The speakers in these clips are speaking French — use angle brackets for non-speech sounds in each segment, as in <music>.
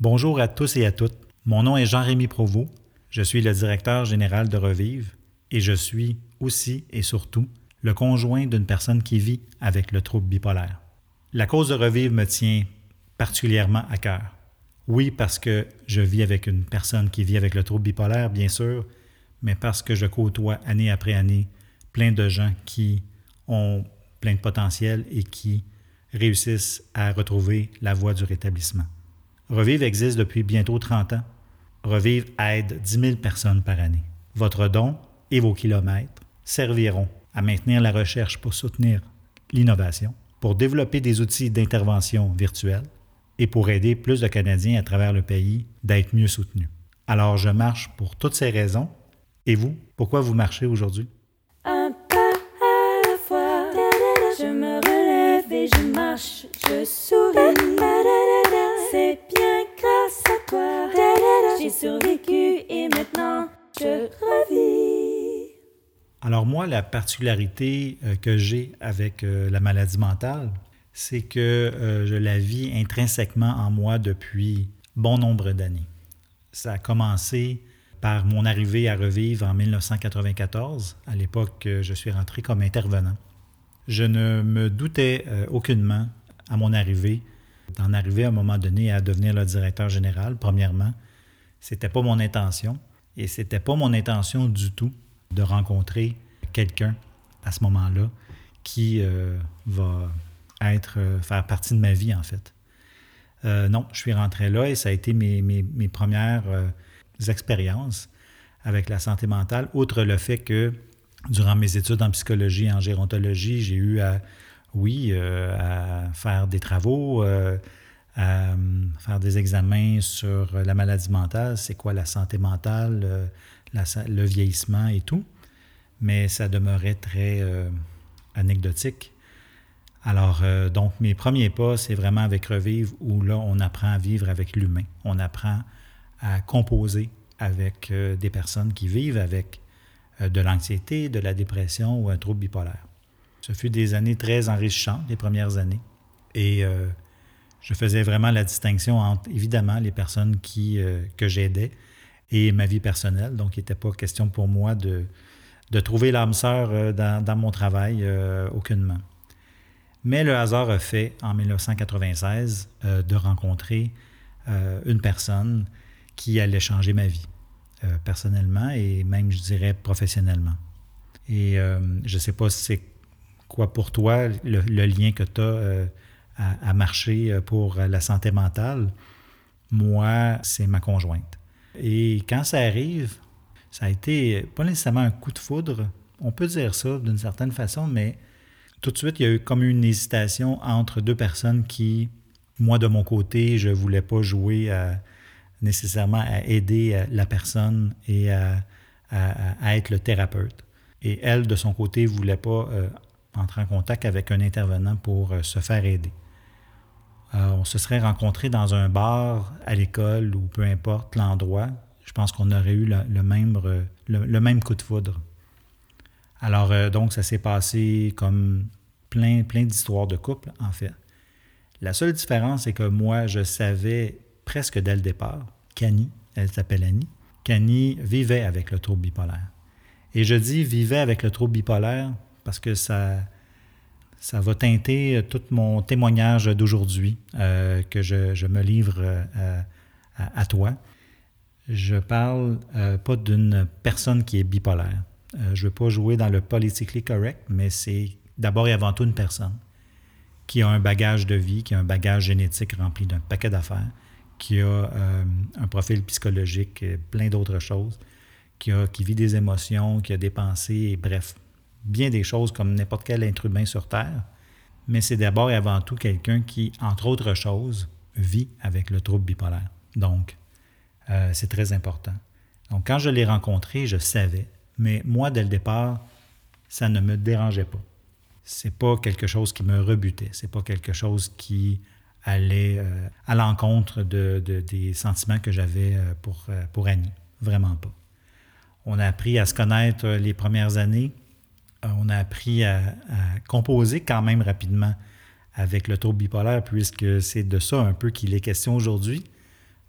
Bonjour à tous et à toutes. Mon nom est Jean-Rémy Provost. Je suis le directeur général de Revive et je suis aussi et surtout le conjoint d'une personne qui vit avec le trouble bipolaire. La cause de Revive me tient particulièrement à cœur. Oui, parce que je vis avec une personne qui vit avec le trouble bipolaire, bien sûr, mais parce que je côtoie année après année plein de gens qui ont plein de potentiel et qui réussissent à retrouver la voie du rétablissement. Revive existe depuis bientôt 30 ans. Revive aide 10 000 personnes par année. Votre don et vos kilomètres serviront à maintenir la recherche pour soutenir l'innovation, pour développer des outils d'intervention virtuelle et pour aider plus de Canadiens à travers le pays d'être mieux soutenus. Alors je marche pour toutes ces raisons. Et vous, pourquoi vous marchez aujourd'hui? Un pas à la fois, je me relève et je marche, je. C'est bien grâce à toi, j'ai survécu et maintenant je revis. Alors moi, la particularité euh, que j'ai avec euh, la maladie mentale, c'est que euh, je la vis intrinsèquement en moi depuis bon nombre d'années. Ça a commencé par mon arrivée à Revivre en 1994. À l'époque, je suis rentré comme intervenant. Je ne me doutais aucunement à mon arrivée d'en arriver à un moment donné à devenir le directeur général, premièrement. C'était pas mon intention. Et c'était pas mon intention du tout de rencontrer quelqu'un à ce moment-là qui euh, va être, euh, faire partie de ma vie, en fait. Euh, non, je suis rentré là et ça a été mes, mes, mes premières expériences avec la santé mentale, outre le fait que durant mes études en psychologie et en gérontologie, j'ai eu à oui, euh, à faire des travaux, euh, à euh, faire des examens sur la maladie mentale, c'est quoi la santé mentale, le vieillissement et tout. Mais ça demeurait très anecdotique. Alors, donc, mes premiers pas, c'est vraiment avec Revivre, où là, on apprend à vivre avec l'humain. On apprend à composer avec des personnes qui vivent avec de l'anxiété, de la dépression ou un trouble bipolaire. Ce fut des années très enrichissantes, les premières années. Et euh, je faisais vraiment la distinction entre, évidemment, les personnes qui, euh, que j'aidais et ma vie personnelle. Donc, il n'était pas question pour moi de, de trouver l'âme sœur euh, dans, dans, mon travail, aucunement. Mais le hasard a fait, en 1996, de rencontrer une personne qui allait changer ma vie, personnellement et même, je dirais, professionnellement. Et je ne sais pas si c'est quoi pour toi le, lien que tu as euh, à, marcher euh, pour la santé mentale? Moi, c'est ma conjointe. Et quand ça arrive, ça a été pas nécessairement un coup de foudre, on peut dire ça d'une certaine façon, mais tout de suite, il y a eu comme une hésitation entre deux personnes qui, moi de mon côté, je ne voulais pas jouer nécessairement à aider euh, la personne et à, être le thérapeute. Et elle, de son côté, ne voulait pas entrer en contact avec un intervenant pour euh, se faire aider. Euh, on se serait rencontré dans un bar, à l'école ou peu importe l'endroit. Je pense qu'on aurait eu le, même, euh, le, même coup de foudre. Alors, donc, ça s'est passé comme plein, plein d'histoires de couple, en fait. La seule différence, c'est que moi, je savais presque dès le départ qu'Annie, elle s'appelle Annie, qu'Annie vivait avec le trouble bipolaire. Et je dis vivait avec le trouble bipolaire parce que ça, ça va teinter tout mon témoignage d'aujourd'hui euh, que je, me livre euh, à, toi. Je parle euh, pas d'une personne qui est bipolaire. je veux pas jouer dans le politically correct, mais c'est d'abord et avant tout une personne qui a un bagage de vie, qui a un bagage génétique rempli d'un paquet d'affaires, qui a un profil psychologique, plein d'autres choses, qui, qui vit des émotions, qui a des pensées, et bref, bien des choses comme n'importe quel être humain sur Terre, mais c'est d'abord et avant tout quelqu'un qui, entre autres choses, vit avec le trouble bipolaire. Donc, euh, c'est très important. Donc, quand je l'ai rencontré, je savais, mais moi, dès le départ, ça ne me dérangeait pas. C'est pas quelque chose qui me rebutait, c'est pas quelque chose qui allait euh, à l'encontre de, des sentiments que j'avais euh, pour, pour Annie. Vraiment pas. On a appris à se connaître les premières années. Euh, on a appris à, composer quand même rapidement avec le trouble bipolaire, puisque c'est de ça un peu qu'il est question aujourd'hui.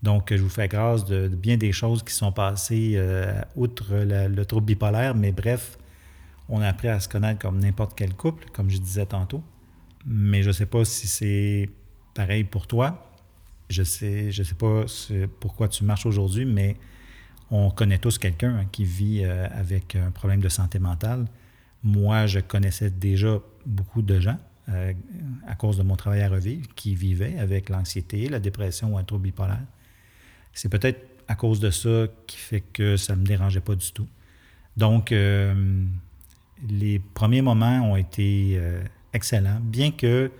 Donc, je vous fais grâce de, bien des choses qui sont passées euh, outre le trouble bipolaire, mais bref, on a appris à se connaître comme n'importe quel couple, comme je disais tantôt. Mais je ne sais pas si c'est pareil pour toi. Je sais, je sais pas pourquoi tu marches aujourd'hui, mais on connaît tous quelqu'un hein, qui vit euh, avec un problème de santé mentale. Moi, je connaissais déjà beaucoup de gens euh, à cause de mon travail à revivre qui vivaient avec l'anxiété, la dépression ou un trouble bipolaire. C'est peut-être à cause de ça qui fait que ça ne me dérangeait pas du tout. Donc, euh, les premiers moments ont été euh, excellents, bien que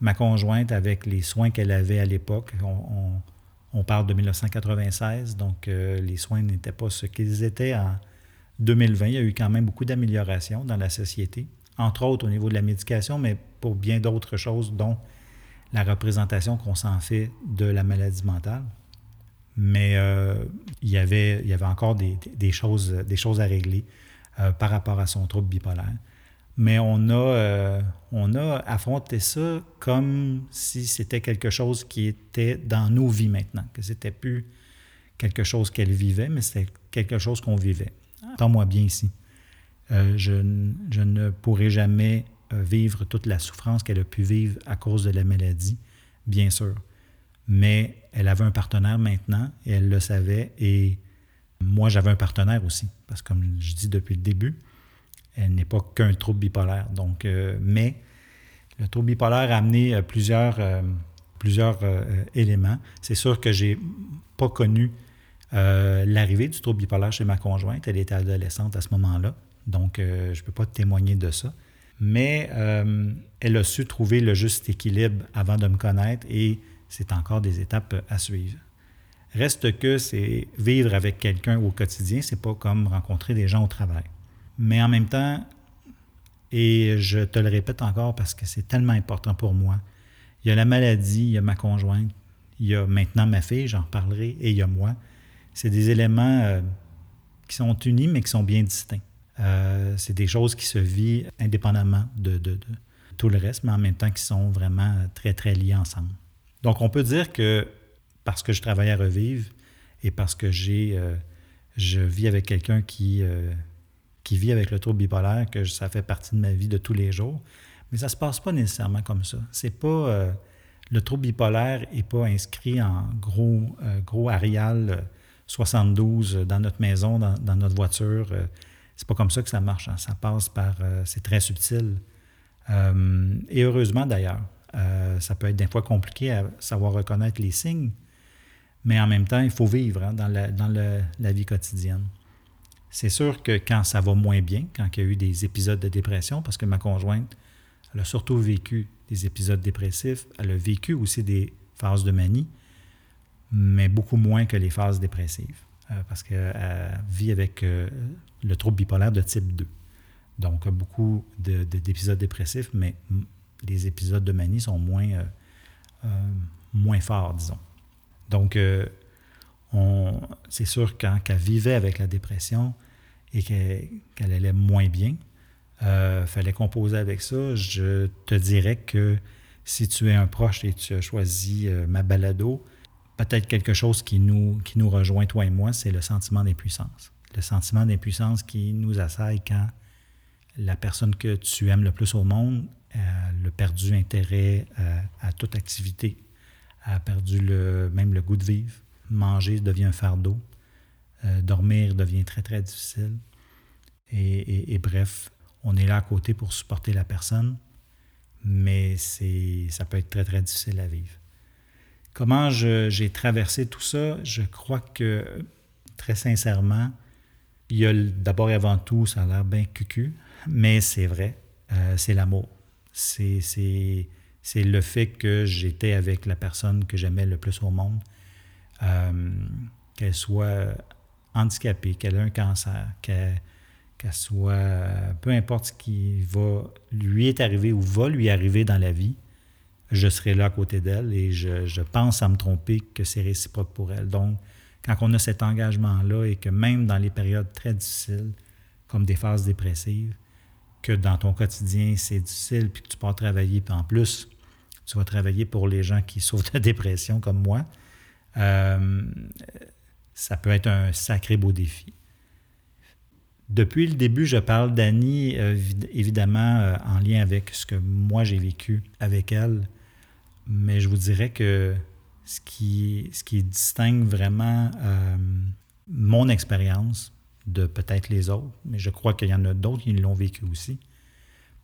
ma conjointe, avec les soins qu'elle avait à l'époque, on, parle de 1996, donc les soins n'étaient pas ce qu'ils étaient en 2020. Il y a eu quand même beaucoup d'améliorations dans la société, entre autres au niveau de la médication, mais pour bien d'autres choses, dont la représentation qu'on s'en fait de la maladie mentale. Mais euh, il, y avait, encore des, choses, à régler euh, par rapport à son trouble bipolaire. Mais on a, euh, on a affronté ça comme si c'était quelque chose qui était dans nos vies maintenant, que c'était plus quelque chose qu'elle vivait, mais c'était quelque chose qu'on vivait. Entends-moi bien ici. je, je, ne pourrai jamais vivre toute la souffrance qu'elle a pu vivre à cause de la maladie, bien sûr mais elle avait un partenaire maintenant et elle le savait. Et moi, j'avais un partenaire aussi, parce que comme je dis depuis le début, elle n'est pas qu'un trouble bipolaire. Donc, euh, mais le trouble bipolaire a amené euh, plusieurs, euh, plusieurs éléments. C'est sûr que j'ai pas connu l'arrivée du trouble bipolaire chez ma conjointe. Elle était adolescente à ce moment-là, donc je ne peux pas témoigner de ça. Mais elle a su trouver le juste équilibre avant de me connaître et c'est encore des étapes à suivre. Reste que c'est vivre avec quelqu'un au quotidien, c'est pas comme rencontrer des gens au travail. Mais en même temps, et je te le répète encore parce que c'est tellement important pour moi, il y a la maladie, il y a ma conjointe, il y a maintenant ma fille, j'en parlerai, et il y a moi. C'est des éléments euh, qui sont unis, mais qui sont bien distincts. Euh, c'est des choses qui se vivent indépendamment de, tout le reste, mais en même temps qui sont vraiment très, très liées ensemble. Donc, on peut dire que parce que je travaille à revivre et parce que j'ai, euh, je vis avec quelqu'un qui, euh, qui vit avec le trouble bipolaire, que ça fait partie de ma vie de tous les jours. Mais ça ne se passe pas nécessairement comme ça. C'est pas. Euh, le trouble bipolaire n'est pas inscrit en gros, gros Arial 72 dans notre maison, dans, notre voiture. c'est pas comme ça que ça marche. Hein. Ça passe par. c'est très subtil. et heureusement d'ailleurs. Euh, ça peut être des fois compliqué à savoir reconnaître les signes, mais en même temps, il faut vivre hein, dans, la, vie quotidienne. C'est sûr que quand ça va moins bien, quand il y a eu des épisodes de dépression, parce que ma conjointe, elle a surtout vécu des épisodes dépressifs, elle a vécu aussi des phases de manie, mais beaucoup moins que les phases dépressives, euh, parce qu'elle vit avec euh, le trouble bipolaire de type 2. Donc, beaucoup d'épisodes dépressifs, mais les épisodes de manie sont moins, euh, euh, moins forts, disons. Donc, euh, c'est sûr qu'elle vivait avec la dépression et qu'elle allait moins bien, fallait composer avec ça. Je te dirais que si tu es un proche et tu as choisi ma balado, peut-être quelque chose qui nous, qui nous rejoint, toi et moi, c'est le sentiment d'impuissance. Le sentiment d'impuissance qui nous assaille quand la personne que tu aimes le plus au monde le perdu intérêt à, toute activité, a perdu le, même le goût de vivre. Manger devient un fardeau. Euh, dormir devient très, très difficile. Et, bref, on est là à côté pour supporter la personne, mais ça peut être très, très difficile à vivre. Comment j'ai traversé tout ça? Je crois que, très sincèrement, il y a d'abord et avant tout, ça a l'air bien cucu, mais c'est vrai, euh, c'est l'amour c'est le fait que j'étais avec la personne que j'aimais le plus au monde, euh, qu'elle soit handicapée, qu'elle ait un cancer, qu'elle soit, peu importe ce qui lui est arrivé ou va lui arriver dans la vie, je serai là à côté d'elle et je, pense à me tromper que c'est réciproque pour elle. Donc, quand on a cet engagement-là et que même dans les périodes très difficiles, comme des phases dépressives, que dans ton quotidien, c'est difficile, puis que tu pars travailler, puis en plus, tu vas travailler pour les gens qui <laughs> souffrent de dépression comme moi, euh, ça peut être un sacré beau défi. Depuis le début, je parle d'Annie, euh, évidemment, euh, en lien avec ce que moi j'ai vécu avec elle, mais je vous dirais que ce qui, ce qui distingue vraiment mon expérience de peut-être les autres, mais je crois qu'il y en a d'autres qui l'ont vécu aussi,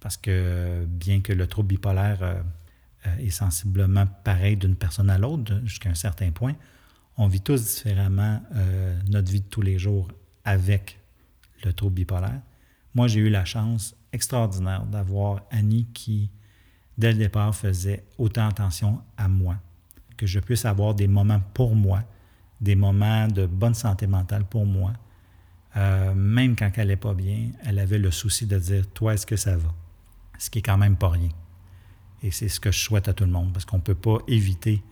parce que bien que le trouble bipolaire euh, est sensiblement pareil d'une personne à l'autre jusqu'à un certain point. On vit tous différemment euh, notre vie de tous les jours avec le trouble bipolaire. Moi, j'ai eu la chance extraordinaire d'avoir Annie qui, dès le départ, faisait autant attention à moi, que je puisse avoir des moments pour moi, des moments de bonne santé mentale pour moi. Euh, même quand elle n'est pas bien, elle avait le souci de dire Toi, est-ce que ça va? Ce qui est quand même pas rien. Et c'est ce que je souhaite à tout le monde, parce qu'on ne peut pas éviter,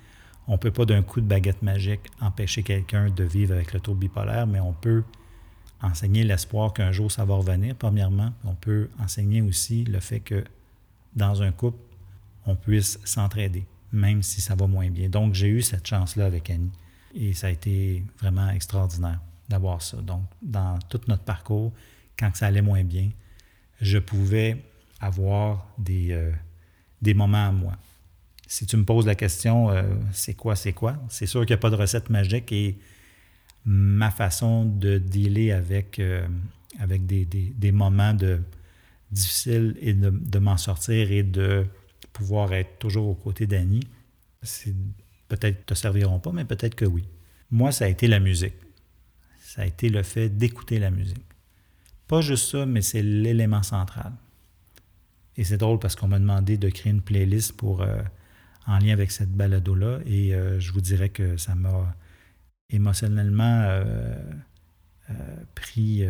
on ne peut pas d'un coup de baguette magique empêcher quelqu'un de vivre avec le trouble bipolaire, mais on peut enseigner l'espoir qu'un jour ça va revenir, premièrement. On peut enseigner aussi le fait que dans un couple, on puisse s'entraider, même si ça va moins bien. Donc, j'ai eu cette chance-là avec Annie. Et ça a été vraiment extraordinaire d'avoir ça. Donc, dans tout notre parcours, quand ça allait moins bien, je pouvais avoir des, euh, moments à moi. Si tu me poses la question, euh, c'est quoi, c'est quoi? C'est sûr qu'il n'y a pas de recette magique et ma façon de dealer avec, euh, des, moments difficiles et de, de m'en sortir et de pouvoir être toujours aux côtés d'Annie, peut-être te serviront pas, mais peut-être que oui. Moi, ça a été la musique. Ça a été le fait d'écouter la musique. Pas juste ça, mais c'est l'élément central. Et c'est drôle parce qu'on m'a demandé de créer une playlist pour, euh, en lien avec cette balado-là. Et euh, je vous dirais que ça m'a émotionnellement euh, pris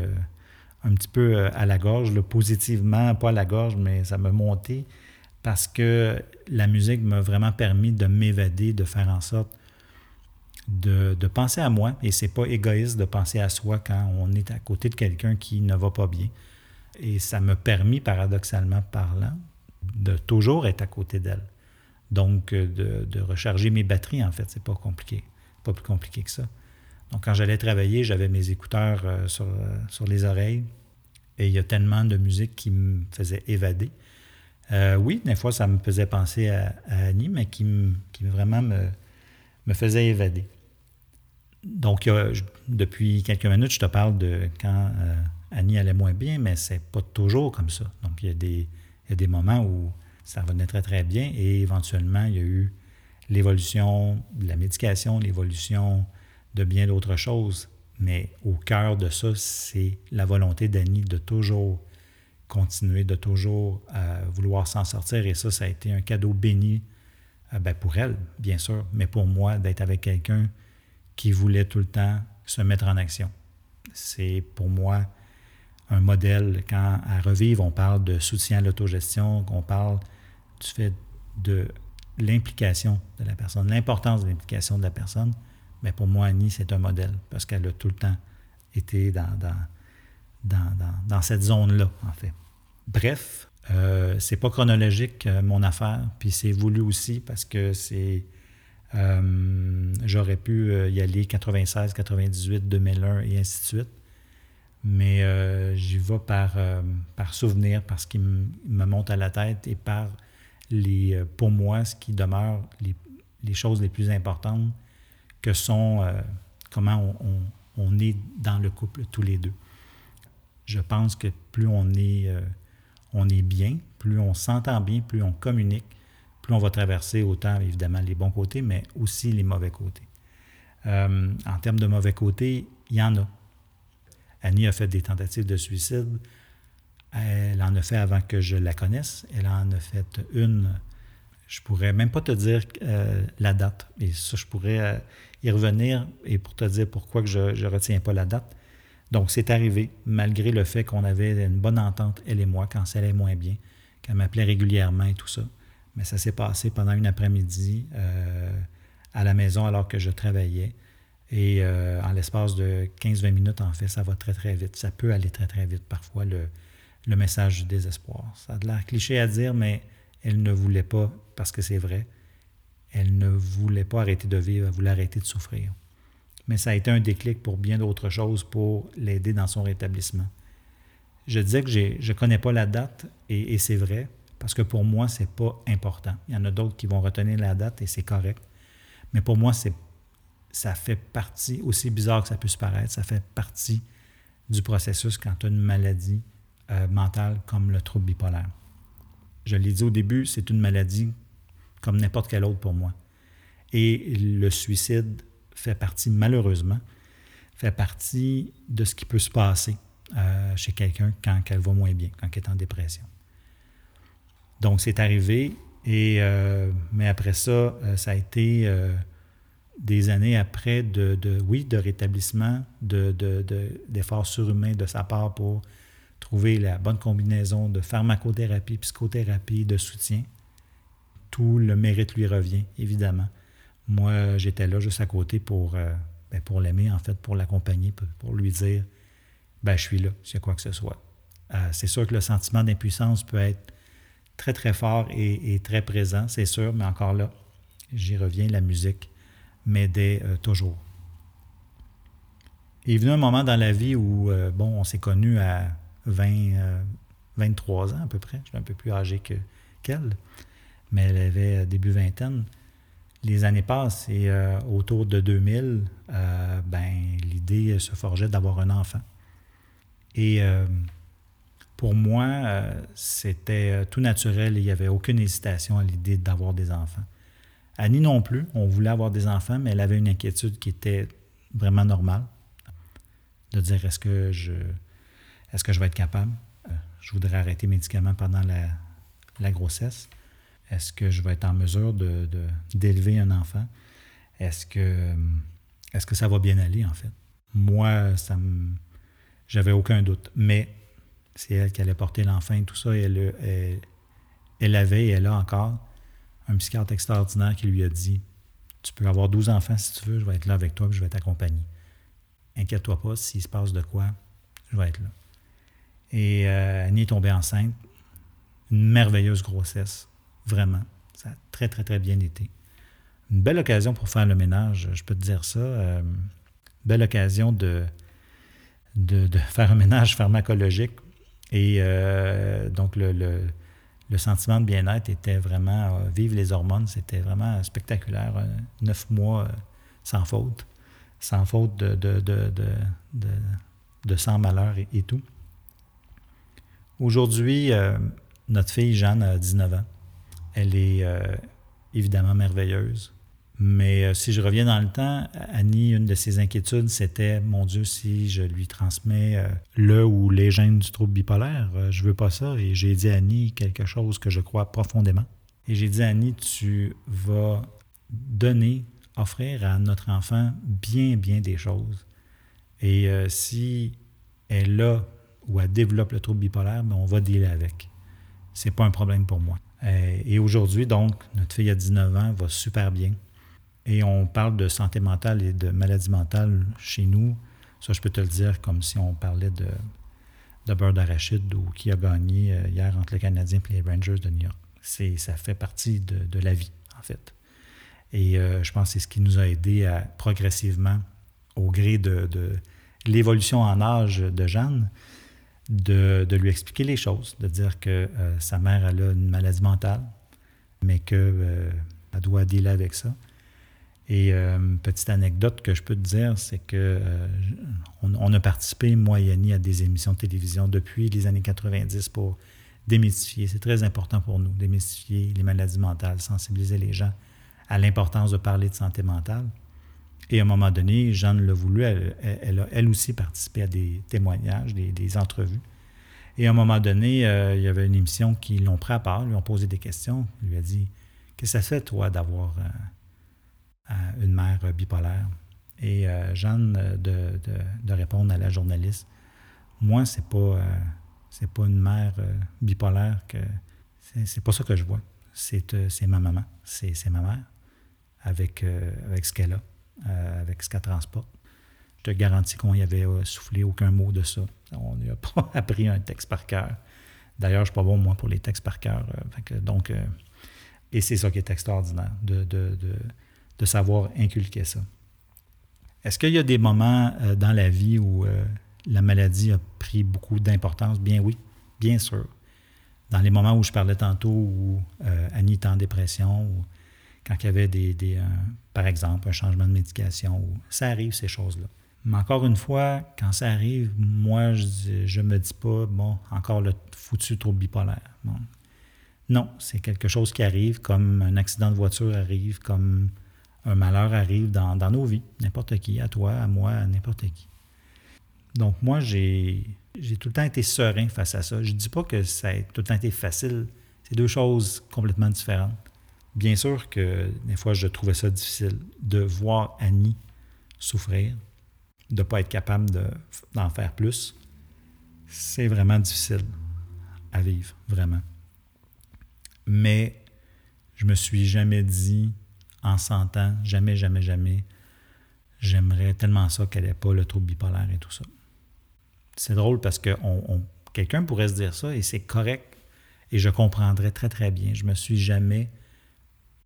un petit peu à la gorge, positivement, pas à la gorge, mais ça m'a monté parce que la musique m'a vraiment permis de m'évader, de faire en sorte de, penser à moi. Et c'est pas égoïste de penser à soi quand on est à côté de quelqu'un qui ne va pas bien. Et ça m'a permis, paradoxalement parlant, de toujours être à côté d'elle. Donc, euh, de, recharger mes batteries, en fait, c'est pas compliqué. Pas plus compliqué que ça. Donc, quand j'allais travailler, j'avais mes écouteurs euh, sur, euh, sur, les oreilles et il y a tellement de musique qui me faisait évader. Oui, des fois, ça me faisait penser à, Annie, mais qui, qui vraiment me, me faisait évader. Donc, depuis quelques minutes, je te parle de quand Annie allait moins bien, mais c'est pas toujours comme ça. Donc, il y, a des, des moments où ça venait très, très bien et éventuellement, il y a eu l'évolution de la médication, l'évolution de bien d'autres choses. Mais au cœur de ça, c'est la volonté d'Annie de toujours continuer, de toujours euh, vouloir s'en sortir. Et ça, ça a été un cadeau béni euh, ben, pour elle, bien sûr, mais pour moi, d'être avec quelqu'un qui voulait tout le temps se mettre en action. C'est pour moi un modèle. Quand à Revivre, on parle de soutien à l'autogestion, on parle du fait de l'implication de la personne, l'importance de l'implication de la personne. Mais pour moi, Annie, c'est un modèle parce qu'elle a tout le temps été dans, cette zone-là, en fait. Bref, euh, c'est pas chronologique, euh, mon affaire, puis c'est voulu aussi parce que c'est. Euh, j'aurais pu euh, y aller 96, 98, 2001 et ainsi de suite mais j'y vais par, par souvenir, parce qu'il me monte à la tête et par, les, pour moi, ce qui demeure les, les choses les plus importantes, que sont comment on, on, est dans le couple tous les deux. Je pense que plus on est, on est bien, plus on s'entend bien, plus on communique, plus on va traverser autant, évidemment, les bons côtés, mais aussi les mauvais côtés. en termes de mauvais côtés, il y en a Annie a fait des tentatives de suicide. Elle en a fait avant que je la connaisse. Elle en a fait une. Je pourrais même pas te dire euh, la date. Et ça, je pourrais euh, y revenir et pour te dire pourquoi que je ne retiens pas la date. Donc, c'est arrivé, malgré le fait qu'on avait une bonne entente, elle et moi, quand ça allait moins bien, qu'elle m'appelait régulièrement et tout ça. Mais ça s'est passé pendant une après-midi euh, à la maison alors que je travaillais. Et euh, en l'espace de 15-20 minutes, en fait, ça va très, très vite. Ça peut aller très, très vite parfois, le, le message du désespoir. Ça a l'air cliché à dire, mais elle ne voulait pas, parce que c'est vrai, Elle ne voulait pas arrêter de vivre, elle voulait arrêter de souffrir. Mais ça a été un déclic pour bien d'autres choses pour l'aider dans son rétablissement. Je disais que je ne connais pas la date, et, c'est vrai, parce que pour moi, ce n'est pas important. Il y en a d'autres qui vont retenir la date et c'est correct. Mais pour moi, ça fait partie, aussi bizarre que ça puisse paraître, ça fait partie du processus quand tu as une maladie euh, mentale comme le trouble bipolaire. Je l'ai dit au début, c'est une maladie comme n'importe quelle autre pour moi. Et le suicide fait partie, malheureusement, fait partie de ce qui peut se passer euh, chez quelqu'un quand elle va moins bien, quand elle est en dépression. Donc, c'est arrivé, et, euh, mais après ça, euh, ça a été des années après de, oui, de rétablissement, d'efforts de, de, surhumains de sa part pour trouver la bonne combinaison de pharmacothérapie, psychothérapie, de soutien. Tout le mérite lui revient, évidemment. Moi, j'étais là juste à côté pour, ben, pour l'aimer, en fait, pour l'accompagner, pour lui dire ben, je suis là, s'il y a quoi que ce soit. Euh, c'est sûr que le sentiment d'impuissance peut être très, très fort et, très présent, c'est sûr, mais encore là, j'y reviens, la musique m'aidait euh, toujours. Il est venu un moment dans la vie où, euh, bon, on s'est connus à 20, 23 ans à peu près. Je suis un peu plus âgé que, qu'elle, mais elle avait début vingtaine. Les années passent et autour de 2000, ben, l'idée se forgeait d'avoir un enfant. Et euh, pour moi, euh, c'était euh, tout naturel il n'y avait aucune hésitation à l'idée d'avoir des enfants. Annie non plus, on voulait avoir des enfants, mais elle avait une inquiétude qui était vraiment normale. De dire est-ce que je est-ce que je vais être capable? je voudrais arrêter médicaments pendant la, grossesse. Est-ce que je vais être en mesure d'élever un enfant? Est-ce que, est-ce que ça va bien aller, en fait? Moi, ça me, j'avais aucun doute. Mais c'est elle qui allait porter l'enfant et tout ça. Et elle, elle, avait et elle a encore un psychiatre extraordinaire qui lui a dit Tu peux avoir 12 enfants si tu veux, je vais être là avec toi et je vais t'accompagner. Inquiète-toi pas, s'il se passe de quoi, je vais être là. Et euh, Annie est tombée enceinte. Une merveilleuse grossesse, vraiment. Ça a très, très, très bien été. Une belle occasion pour faire le ménage, je peux te dire ça. Euh, belle occasion de, de, <laughs> faire un ménage pharmacologique. Et euh, donc, le, le, sentiment de bien-être était vraiment, euh, vive les hormones, c'était vraiment spectaculaire. Euh, neuf mois sans faute, sans faute de, de, de, de sans malheur et, tout. Aujourd'hui, notre fille Jeanne a 19 ans. Elle est évidemment merveilleuse. Mais euh, si je reviens dans le temps, Annie, une de ses inquiétudes, c'était mon Dieu, si je lui transmets euh, le ou les gènes du trouble bipolaire, je euh, je veux pas ça. Et j'ai dit à Annie quelque chose que je crois profondément. Et j'ai dit à Annie, tu vas donner, offrir à notre enfant bien, bien des choses. Et si elle a ou elle développe le trouble bipolaire, ben, on va dealer avec. C'est pas un problème pour moi. Et aujourd'hui, donc, notre fille a 19 ans, va super bien. Et on parle de santé mentale et de maladie mentale chez nous. Ça, je peux te le dire comme si on parlait de, de beurre d'arachide ou qui a gagné euh, hier entre les Canadiens et les Rangers de New York. C'est, ça fait partie de, la vie, en fait. Et euh, je pense que c'est ce qui nous a aidé à progressivement, au gré de, l'évolution en âge de Jeanne, de, lui expliquer les choses, de dire que euh, sa mère elle a une maladie mentale, mais qu'elle doit dealer avec ça. Et euh, petite anecdote que je peux te dire, c'est que euh, on, a participé, moi et Annie, à des émissions de télévision depuis les années 90 pour démystifier. C'est très important pour nous, démystifier les maladies mentales, sensibiliser les gens à l'importance de parler de santé mentale. Et à un moment donné, Jeanne l'a voulu, elle, a elle aussi participé à des témoignages, des, entrevues. Et à un moment donné, euh, il y avait une émission qui l'ont pris à part, lui ont posé des questions. Il lui a dit Qu'est-ce que ça fait, toi, d'avoir une mère bipolaire. Et euh, Jeanne euh, de, de, répondre à la journaliste, moi, c'est pas, euh, pas une mère bipolaire que c'est pas ça que je vois. C'est ma maman, c'est ma mère avec, avec ce qu'elle a, avec ce qu'elle transporte. Je te garantis qu'on n'y avait soufflé aucun mot de ça. On n'a <laughs> pas appris un texte par cœur. D'ailleurs, je ne suis pas bon, moi, pour les textes par cœur. donc, Et c'est ça qui est extraordinaire, de, de, de, savoir inculquer ça. Est-ce qu'il y a des moments euh, dans la vie où euh, la maladie a pris beaucoup d'importance? Bien oui, bien sûr. Dans les moments où je parlais tantôt, où euh, Annie était en dépression, ou quand il y avait des, par exemple, un changement de médication, ça arrive, ces choses-là. Mais encore une fois, quand ça arrive, moi, je ne me dis pas, bon, encore le foutu trouble bipolaire. Non, c'est quelque chose qui arrive, comme un accident de voiture arrive, comme un malheur arrive dans, nos vies, n'importe qui, à toi, à moi, à n'importe qui. Donc moi, j'ai tout le temps été serein face à ça. Je ne dis pas que ça a tout le temps été facile. C'est deux choses complètement différentes. Bien sûr que des fois, je trouvais ça difficile de voir Annie souffrir, de ne pas être capable d'en faire plus. C'est vraiment difficile à vivre, vraiment. Mais je me suis jamais dit en 100 ans, jamais, jamais, jamais, j'aimerais tellement ça qu'elle n'ait pas le trouble bipolaire et tout ça. C'est drôle parce que on, quelqu'un pourrait se dire ça et c'est correct et je comprendrais très, très bien. Je me suis jamais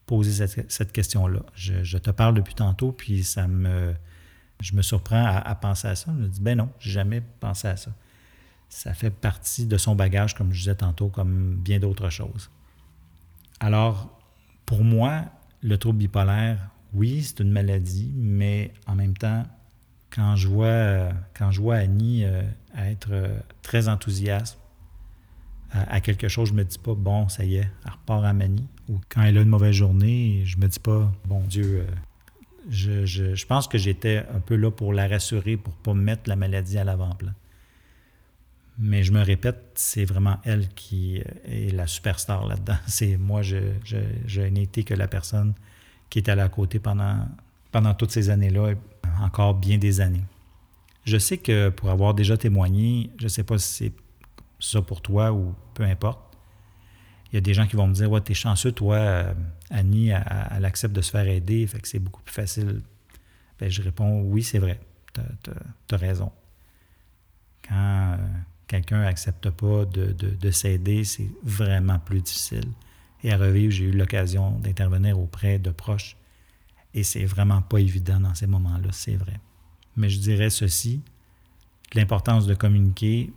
posé cette, question-là. Je, te parle depuis tantôt, puis ça me, je me surprends à, penser à ça. Je me dis, ben non, j'ai jamais pensé à ça. Ça fait partie de son bagage, comme je disais tantôt, comme bien d'autres choses. Alors, pour moi, le trouble bipolaire, oui, c'est une maladie, mais en même temps, quand je vois, quand je vois Annie euh, être euh, très enthousiaste à, quelque chose, je me dis pas, bon, ça y est, elle repart à Manie. Ou quand elle a une mauvaise journée, je me dis pas, bon Dieu, euh, je, je, pense que j'étais un peu là pour la rassurer, pour pas mettre la maladie à l'avant-plan. Mais je me répète, c'est vraiment elle qui est la superstar là-dedans. <laughs> C'est moi, je, je, n'ai été que la personne qui est à la côté pendant, pendant toutes ces années-là, encore bien des années. Je sais que pour avoir déjà témoigné, je ne sais pas si c'est ça pour toi ou peu importe, il y a des gens qui vont me dire Ouais, t'es chanceux, toi, Annie, elle, accepte de se faire aider, fait que c'est beaucoup plus facile. Ben, je réponds Oui, c'est vrai, tu as, raison. Quand. Euh, quelqu'un n'accepte pas de, s'aider, c'est vraiment plus difficile. Et à revivre, j'ai eu l'occasion d'intervenir auprès de proches et c'est vraiment pas évident dans ces moments-là, c'est vrai. Mais je dirais ceci, l'importance de communiquer,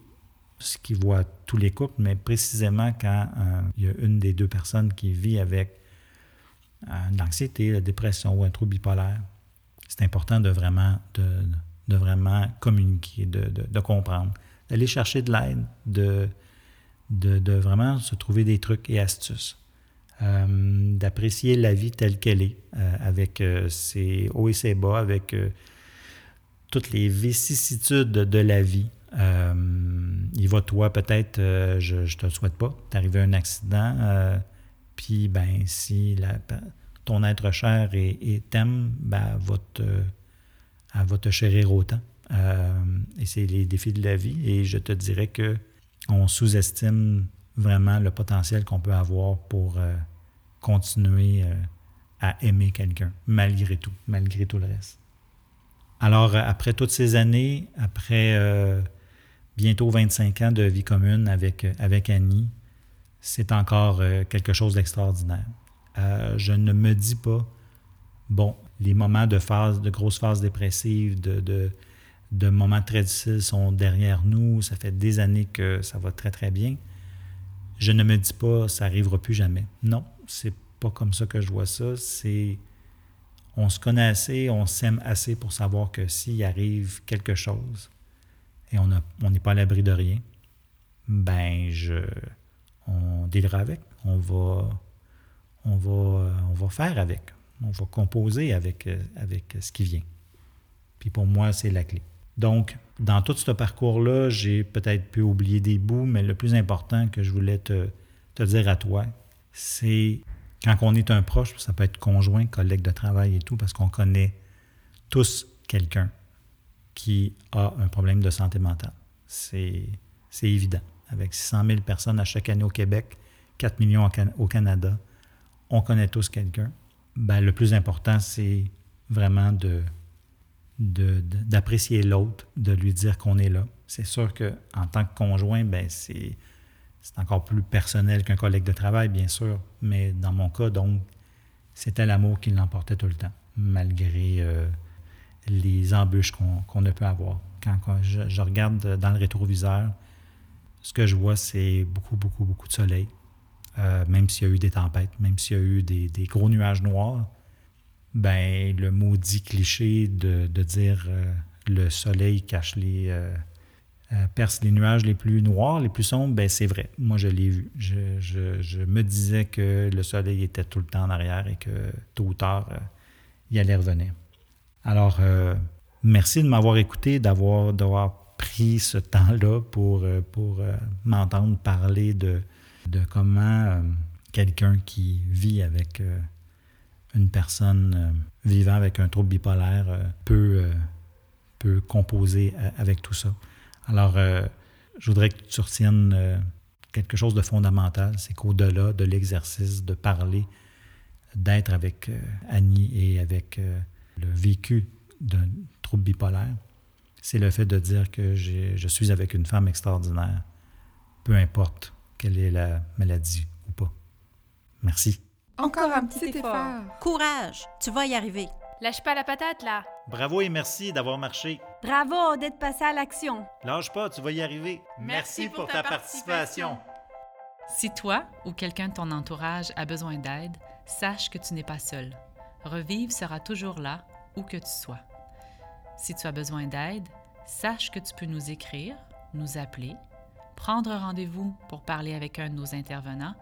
ce qui voit tous les couples, mais précisément quand euh, il y a une des deux personnes qui vit avec euh, l'anxiété, la dépression ou un trouble bipolaire, c'est important de vraiment, de, vraiment communiquer, de comprendre d'aller chercher de l'aide, de, de, vraiment se trouver des trucs et astuces, euh, d'apprécier la vie telle qu'elle est, euh, avec ses hauts et ses bas, avec toutes les vicissitudes de la vie. Il va, toi, peut-être, je ne te le souhaite pas, t'arriver à un accident, puis, ben, si la, ton être cher et, t'aime, ben, va te, elle va te chérir autant. Euh, et c'est les défis de la vie. Et je te dirais que on sous-estime vraiment le potentiel qu'on peut avoir pour euh, continuer euh, à aimer quelqu'un, malgré tout, malgré tout le reste. Alors, après toutes ces années, après bientôt 25 ans de vie commune avec, avec Annie, c'est encore quelque chose d'extraordinaire. je ne me dis pas, bon, les moments de phase, de grosses phases dépressives, de de moments très difficiles sont derrière nous. Ça fait des années que ça va très, très bien. Je ne me dis pas, ça n'arrivera plus jamais. Non, c'est pas comme ça que je vois ça. C'est. On se connaît assez, on s'aime assez pour savoir que s'il arrive quelque chose et on n'est pas à l'abri de rien, ben, on dealera avec. On va, on, va, on va faire avec. On va composer avec, avec ce qui vient. Puis pour moi, c'est la clé. Donc, dans tout ce parcours-là, j'ai peut-être pu oublier des bouts, mais le plus important que je voulais te, dire à toi, c'est quand on est un proche, ça peut être conjoint, collègue de travail et tout, parce qu'on connaît tous quelqu'un qui a un problème de santé mentale. C'est évident. Avec 600 000 personnes à chaque année au Québec, 4 millions au Canada, on connaît tous quelqu'un. Ben, le plus important, c'est vraiment de d'apprécier l'autre, de lui dire qu'on est là. C'est sûr qu'en tant que conjoint, ben c'est encore plus personnel qu'un collègue de travail, bien sûr, mais dans mon cas, donc, c'était l'amour qui l'emportait tout le temps, malgré euh, les embûches qu'on ne peut avoir. Quand, je, regarde dans le rétroviseur, ce que je vois, c'est beaucoup, beaucoup, beaucoup de soleil, euh, même s'il y a eu des tempêtes, même s'il y a eu des, gros nuages noirs. Ben, le maudit cliché de, dire euh, le soleil cache les, euh, perce les nuages les plus noirs, les plus sombres, ben c'est vrai. Moi, je l'ai vu. Je, me disais que le soleil était tout le temps en arrière et que tôt ou tard, il allait revenir. Alors, euh, merci de m'avoir écouté, d'avoir, pris ce temps-là pour, pour m'entendre parler de, de comment quelqu'un qui vit avec une personne vivant avec un trouble bipolaire peut, peut composer avec tout ça. Alors, euh, je voudrais que tu retiennes euh, quelque chose de fondamental, c'est qu'au-delà de l'exercice de parler, d'être avec euh, Annie et avec le vécu d'un trouble bipolaire, c'est le fait de dire que je suis avec une femme extraordinaire, peu importe quelle est la maladie ou pas. Merci. Encore un petit effort. Courage, tu vas y arriver. Lâche pas la patate, là. Bravo et merci d'avoir marché. Bravo d'être passé à l'action. Lâche pas, tu vas y arriver. Merci, pour, ta, participation. Si toi ou quelqu'un de ton entourage a besoin d'aide, sache que tu n'es pas seul. Revive sera toujours là, où que tu sois. Si tu as besoin d'aide, sache que tu peux nous écrire, nous appeler, prendre rendez-vous pour parler avec un de nos intervenants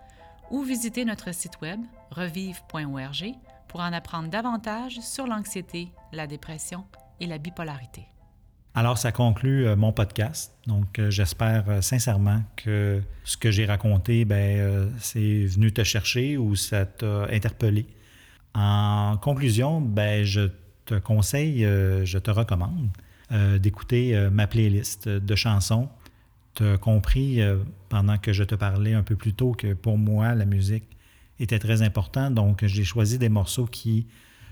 ou visiter notre site web revive.org pour en apprendre davantage sur l'anxiété, la dépression et la bipolarité. Alors, ça conclut euh, mon podcast. Donc, euh, j'espère euh, sincèrement que ce que j'ai raconté, ben, c'est venu te chercher ou ça t'a interpellé. En conclusion, ben, je te conseille, je te recommande d'écouter ma playlist de chansons. Tu as compris pendant que je te parlais un peu plus tôt que pour moi, la musique, était très important. Donc, j'ai choisi des morceaux qui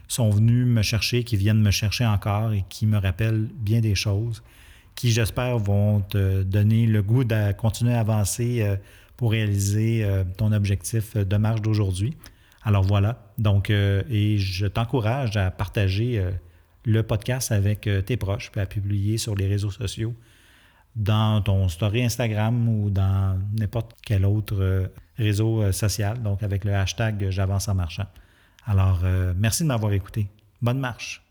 sont venus me chercher, qui viennent me chercher encore et qui me rappellent bien des choses, qui, j'espère, vont te donner le goût de continuer à avancer euh, pour réaliser euh, ton objectif de marche d'aujourd'hui. Alors voilà. Donc, euh, et je t'encourage à partager le podcast avec tes proches, puis à publier sur les réseaux sociaux, dans ton story Instagram ou dans n'importe quel autre réseau euh, social, donc avec le hashtag J'avance en marchant. Alors, euh, merci de m'avoir écouté. Bonne marche.